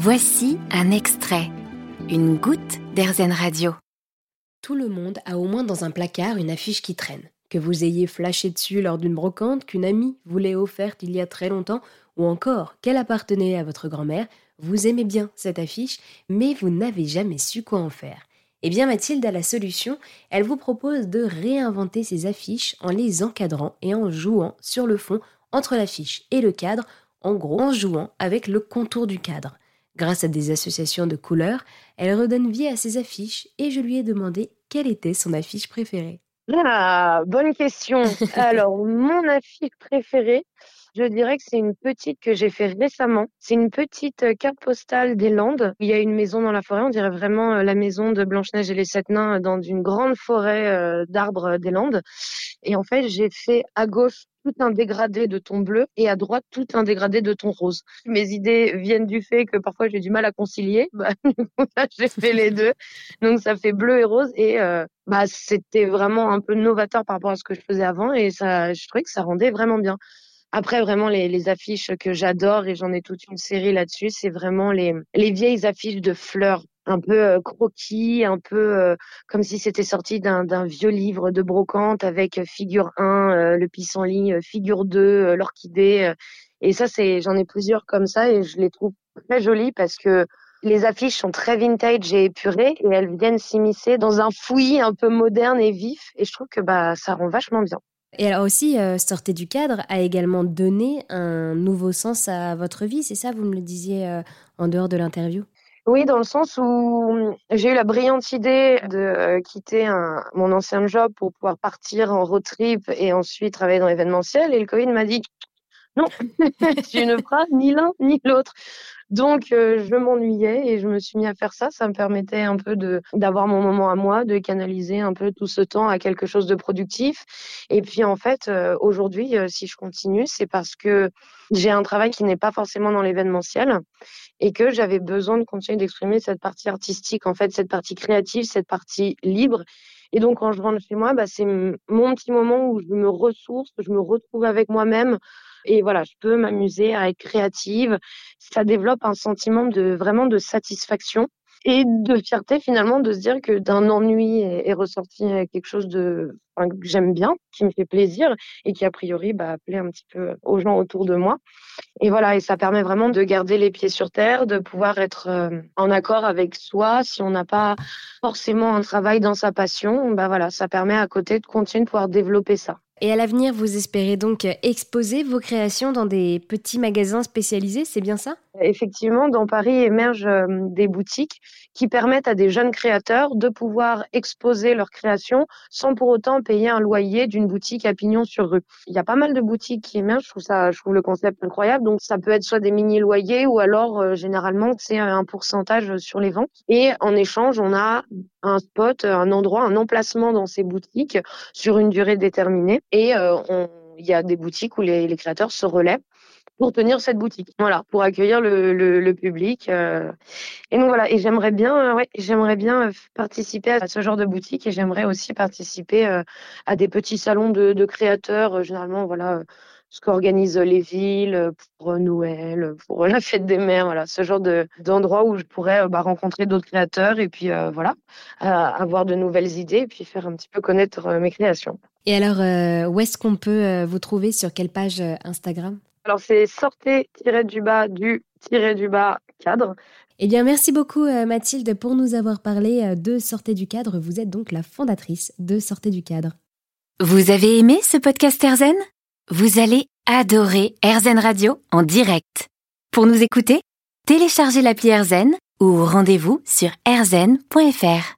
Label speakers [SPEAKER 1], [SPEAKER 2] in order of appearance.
[SPEAKER 1] Voici un extrait, une goutte d'Airzen Radio.
[SPEAKER 2] Tout le monde a au moins dans un placard une affiche qui traîne. Que vous ayez flashé dessus lors d'une brocante qu'une amie vous l'ait offerte il y a très longtemps, ou encore qu'elle appartenait à votre grand-mère, vous aimez bien cette affiche, mais vous n'avez jamais su quoi en faire. Eh bien Mathilde a la solution, elle vous propose de réinventer ces affiches en les encadrant et en jouant sur le fond entre l'affiche et le cadre, en gros en jouant avec le contour du cadre. Grâce à des associations de couleurs, elle redonne vie à ses affiches et je lui ai demandé quelle était son affiche préférée.
[SPEAKER 3] Ah, bonne question. Alors, mon affiche préférée, je dirais que c'est une petite que j'ai fait récemment. C'est une petite euh, carte postale des Landes. Il y a une maison dans la forêt, on dirait vraiment euh, la maison de Blanche-Neige et les Sept Nains euh, dans une grande forêt d'arbres des Landes. Et en fait, j'ai fait à gauche tout un dégradé de ton bleu et à droite tout un dégradé de ton rose. Mes idées viennent du fait que parfois j'ai du mal à concilier. Bah, j'ai fait les deux. Donc ça fait bleu et rose et bah c'était vraiment un peu novateur par rapport à ce que je faisais avant et ça je trouvais que ça rendait vraiment bien. Après, vraiment, les, les affiches que j'adore, et j'en ai toute une série là-dessus, c'est vraiment les, les vieilles affiches de fleurs un peu euh, croquis, un peu euh, comme si c'était sorti d'un vieux livre de brocante avec figure 1, euh, le pissenlit, figure 2, l'orchidée. et ça, c'est, j'en ai plusieurs comme ça et je les trouve très jolies parce que les affiches sont très vintage et épurées et elles viennent s'immiscer dans un fouillis un peu moderne et vif et je trouve que bah ça rend vachement bien.
[SPEAKER 2] Et alors aussi, euh, Sortez du cadre a également donné un nouveau sens à votre vie, c'est ça Vous me le disiez euh, en dehors de l'interview?
[SPEAKER 3] Oui, dans le sens où j'ai eu la brillante idée de euh, quitter mon ancien job pour pouvoir partir en road trip et ensuite travailler dans l'événementiel. Et le Covid m'a dit non, tu ne feras ni l'un ni l'autre. Donc, euh, je m'ennuyais et je me suis mis à faire ça. Ça me permettait un peu d'avoir mon moment à moi, de canaliser un peu tout ce temps à quelque chose de productif. Et puis, en fait, euh, aujourd'hui, euh, si je continue, c'est parce que j'ai un travail qui n'est pas forcément dans l'événementiel et que j'avais besoin de continuer d'exprimer cette partie artistique, en fait, cette partie créative, cette partie libre. Et donc, quand je rentre chez moi, bah, c'est mon petit moment où je me ressource, je me retrouve avec moi-même, et voilà, je peux m'amuser à être créative. Ça développe un sentiment de vraiment de satisfaction et de fierté finalement de se dire que d'un ennui est, ressorti quelque chose de que j'aime bien, qui me fait plaisir et qui a priori bah, plaît un petit peu aux gens autour de moi. Et voilà, et ça permet vraiment de garder les pieds sur terre, de pouvoir être euh, en accord avec soi. Si on n'a pas forcément un travail dans sa passion, bah voilà, ça permet à côté de continuer de pouvoir développer ça.
[SPEAKER 2] Et à l'avenir, vous espérez donc exposer vos créations dans des petits magasins spécialisés, c'est bien ça?
[SPEAKER 3] Effectivement, dans Paris émergent euh, des boutiques qui permettent à des jeunes créateurs de pouvoir exposer leurs créations sans pour autant payer un loyer d'une boutique à pignon sur rue. Il y a pas mal de boutiques qui émergent, je trouve ça, je trouve le concept incroyable. Donc ça peut être soit des mini loyers ou alors euh, généralement c'est un pourcentage sur les ventes. Et en échange, on a un spot, un endroit, un emplacement dans ces boutiques sur une durée déterminée. Et euh, il y a des boutiques où les, les créateurs se relaient pour tenir cette boutique. Voilà, pour accueillir le, le, public. Euh. Et donc voilà, et j'aimerais bien, euh, ouais, j'aimerais bien euh, participer à ce genre de boutique et j'aimerais aussi participer à des petits salons de, créateurs. Généralement, voilà, ce qu'organisent les villes pour Noël, pour la fête des mères, voilà, ce genre de d'endroit où je pourrais bah, rencontrer d'autres créateurs et puis voilà, avoir de nouvelles idées et puis faire un petit peu connaître mes créations.
[SPEAKER 2] Et alors, où est-ce qu'on peut vous trouver sur quelle page Instagram?
[SPEAKER 3] Alors, c'est sortez-du-bas du-du-bas cadre.
[SPEAKER 2] Eh bien, merci beaucoup euh, Mathilde pour nous avoir parlé euh, de Sortez du cadre. Vous êtes donc la fondatrice de Sortez du cadre.
[SPEAKER 1] Vous avez aimé ce podcast Erzen Vous allez adorer Erzen Radio en direct. Pour nous écouter, téléchargez l'appli Erzen ou rendez-vous sur erzen.fr.